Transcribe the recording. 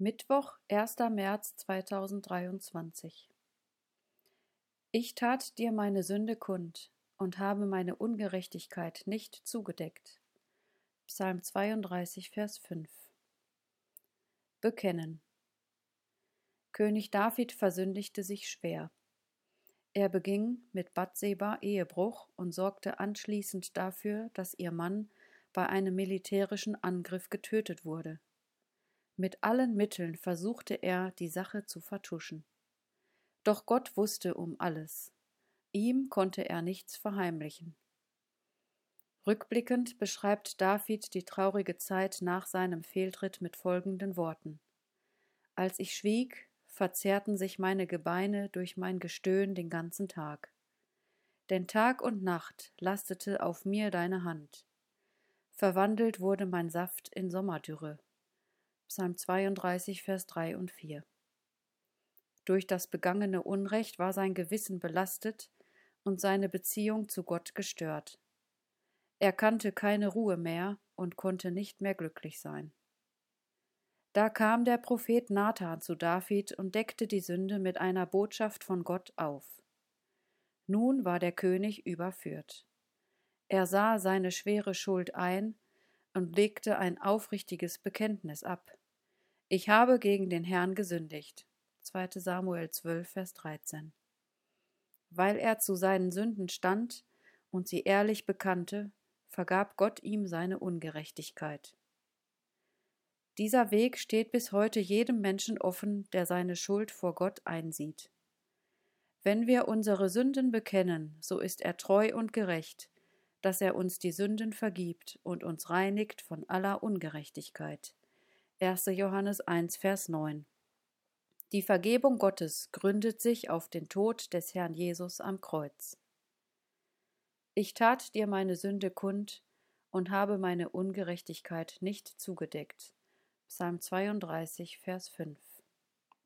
Mittwoch, 1. März 2023 Ich tat dir meine Sünde kund und habe meine Ungerechtigkeit nicht zugedeckt. Psalm 32, Vers 5 Bekennen König David versündigte sich schwer. Er beging mit Bathseba Ehebruch und sorgte anschließend dafür, dass ihr Mann bei einem militärischen Angriff getötet wurde. Mit allen Mitteln versuchte er, die Sache zu vertuschen. Doch Gott wusste um alles. Ihm konnte er nichts verheimlichen. Rückblickend beschreibt David die traurige Zeit nach seinem Fehltritt mit folgenden Worten Als ich schwieg, verzehrten sich meine Gebeine durch mein Gestöhn den ganzen Tag. Denn Tag und Nacht lastete auf mir deine Hand. Verwandelt wurde mein Saft in Sommerdürre. Psalm 32, Vers 3 und 4. Durch das begangene Unrecht war sein Gewissen belastet und seine Beziehung zu Gott gestört. Er kannte keine Ruhe mehr und konnte nicht mehr glücklich sein. Da kam der Prophet Nathan zu David und deckte die Sünde mit einer Botschaft von Gott auf. Nun war der König überführt. Er sah seine schwere Schuld ein und legte ein aufrichtiges Bekenntnis ab. Ich habe gegen den Herrn gesündigt. 2. Samuel 12, Vers 13. Weil er zu seinen Sünden stand und sie ehrlich bekannte, vergab Gott ihm seine Ungerechtigkeit. Dieser Weg steht bis heute jedem Menschen offen, der seine Schuld vor Gott einsieht. Wenn wir unsere Sünden bekennen, so ist er treu und gerecht, dass er uns die Sünden vergibt und uns reinigt von aller Ungerechtigkeit. 1. Johannes 1, Vers 9. Die Vergebung Gottes gründet sich auf den Tod des Herrn Jesus am Kreuz. Ich tat dir meine Sünde kund und habe meine Ungerechtigkeit nicht zugedeckt. Psalm 32, Vers 5.